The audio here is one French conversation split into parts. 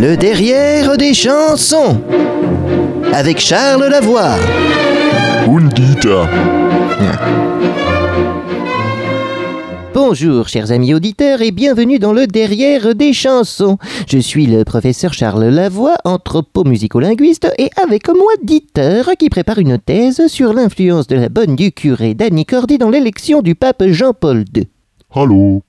Le derrière des chansons. Avec Charles Lavoie. Und Dieter. Bonjour chers amis auditeurs et bienvenue dans le Derrière des chansons. Je suis le professeur Charles Lavoie, anthropomusicolinguiste et avec moi Dieter qui prépare une thèse sur l'influence de la bonne du curé Danny Cordy dans l'élection du pape Jean-Paul II. Hallo.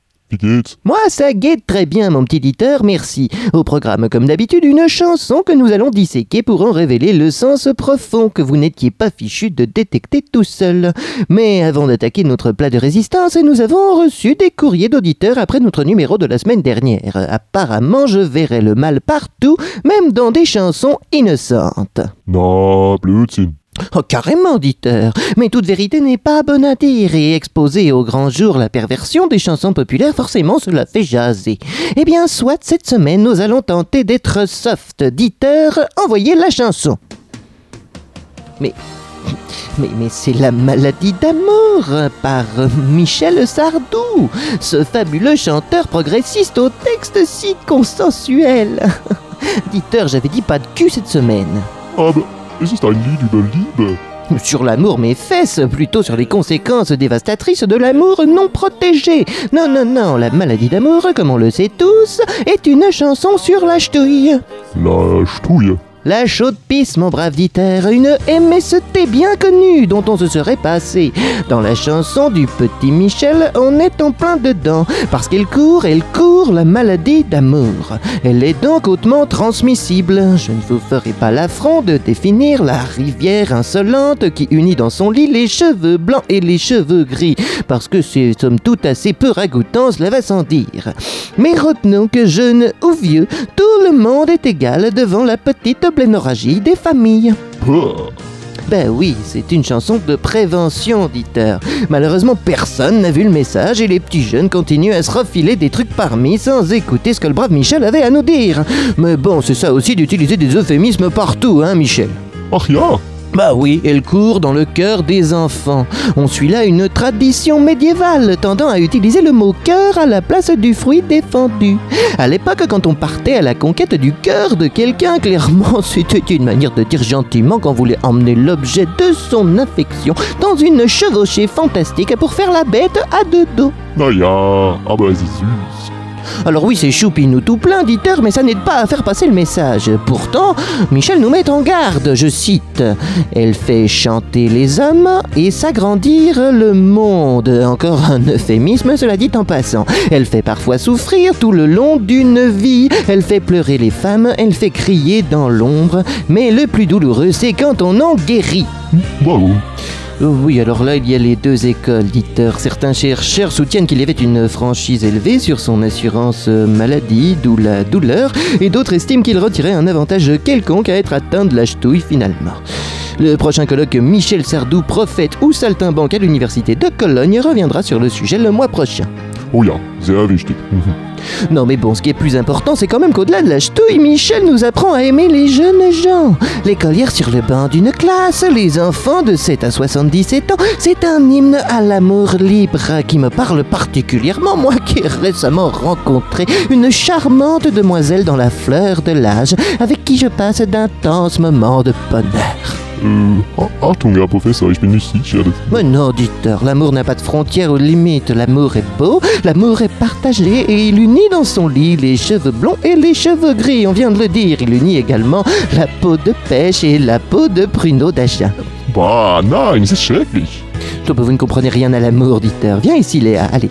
Moi, ça guette très bien, mon petit Dieter, merci. Au programme, comme d'habitude, une chanson que nous allons disséquer pour en révéler le sens profond que vous n'étiez pas fichu de détecter tout seul. Mais avant d'attaquer notre plat de résistance, nous avons reçu des courriers d'auditeurs après notre numéro de la semaine dernière. Apparemment, je verrai le mal partout, même dans des chansons innocentes. Blödsinn. Oh, carrément, Dieter. Mais toute vérité n'est pas bonne à dire, et exposer au grand jour la perversion des chansons populaires, forcément, cela fait jaser. Eh bien, soit cette semaine, nous allons tenter d'être soft. Dieter, envoyez la chanson. Mais. Mais, mais c'est la maladie d'amour par Michel Sardou, ce fabuleux chanteur progressiste au texte si consensuel. Dieter, j'avais dit pas de cul cette semaine. Aber es ist ein Lied über Liebe. Sur l'amour mes fesses, plutôt sur les conséquences dévastatrices de l'amour non protégé. Non, non, non, la maladie d'amour, comme on le sait tous, est une chanson sur la ch'touille. La Stouille. La chaude pisse, mon brave Dieter, une MST bien connue dont on se serait passé. Dans la chanson du petit Michel, on est en plein dedans, parce qu'elle court, elle court la maladie d'amour. Elle est donc hautement transmissible. Je ne vous ferai pas l'affront de définir la rivière insolente qui unit dans son lit les cheveux blancs et les cheveux gris, parce que c'est somme toute assez peu ragoûtant, cela va sans dire. Mais retenons que jeune ou vieux, le monde est égal devant la petite blénorragie des familles. Ben oui, c'est une chanson de prévention, Dieter. Malheureusement, personne n'a vu le message et les petits jeunes continuent à se refiler des trucs parmi sans écouter ce que le brave Michel avait à nous dire. Mais bon, c'est ça aussi d'utiliser des euphémismes partout, hein, Michel Ach ja. Bah oui, elle court dans le cœur des enfants. On suit là une tradition médiévale tendant à utiliser le mot cœur à la place du fruit défendu. À l'époque, quand on partait à la conquête du cœur de quelqu'un, clairement, c'était une manière de dire gentiment qu'on voulait emmener l'objet de son affection dans une chevauchée fantastique pour faire la bête à deux dos. Na ja, aber es ist süß. Alors oui, c'est choupinou tout plein, Dieter, mais ça n'aide pas à faire passer le message. Pourtant, Michel nous met en garde, je cite. Elle fait chanter les hommes et s'agrandir le monde. Encore un euphémisme, cela dit en passant. Elle fait parfois souffrir tout le long d'une vie. Elle fait pleurer les femmes, elle fait crier dans l'ombre. Mais le plus douloureux, c'est quand on en guérit. Oui, alors là, il y a les deux écoles, Dieter. Certains chercheurs soutiennent qu'il y avait une franchise élevée sur son assurance euh, maladie, d'où la douleur, et d'autres estiment qu'il retirait un avantage quelconque à être atteint de la ch'touille finalement. Le prochain colloque Michel Sardou, prophète ou saltimbanque à l'université de Cologne, reviendra sur le sujet le mois prochain. Oh ja, sehr wichtig. Non mais bon, ce qui est plus important, c'est quand même qu'au-delà de la ch'touille, Michel nous apprend à aimer les jeunes gens. L'écolière sur le banc d'une classe, les enfants de 7 à 77 ans, c'est un hymne à l'amour libre qui me parle particulièrement, moi qui ai récemment rencontré une charmante demoiselle dans la fleur de l'âge, avec qui je passe d'intenses moments de bonheur. Äh, Achtung, Herr Professor, ich bin nicht sicher. non, Dieter, l'amour n'a pas de frontières ou de limites. L'amour est beau, l'amour est partagé et il unit dans son lit les cheveux blonds et les cheveux gris. On vient de le dire, il unit également la peau de pêche et la peau de pruneau d'achat. Bah, nein, es ist schrecklich. Que vous ne comprenez rien à l'amour, Dieter. Viens ici, Léa. Allez,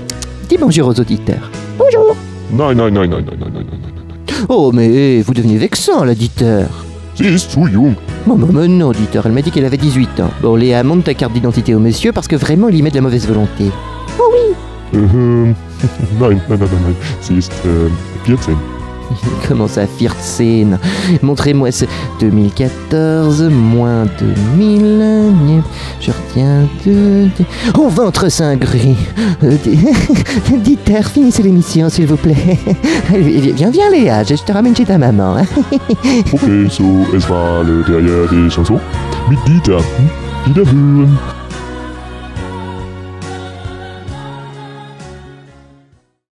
dis bonjour aux auditeurs. Bonjour. Nein, nein, nein, nein, nein, nein, nein, nein, nein. Oh, mais vous devenez vexant, Dieter. Sie ist zu jung. Oh, mais, mais non, Dieter, elle m'a dit qu'elle avait 18 ans. Bon, Léa, monte ta carte d'identité au monsieur parce que vraiment, il y met de la mauvaise volonté. Ähm, nein, nein, nein, nein, nein. Sie ist ähm, 14. Comment ça, 14 Montrez-moi ce 2014, moins 2000. Je retiens deux- Oh, ventre saint gris Euh, di- Dieter, finissez l'émission, s'il vous plaît. Viens, viens, Léa, je te ramène chez ta maman. hein. Okay, so, es war le Derrière des Chansons mit Dieter. Hm? Wiederhören.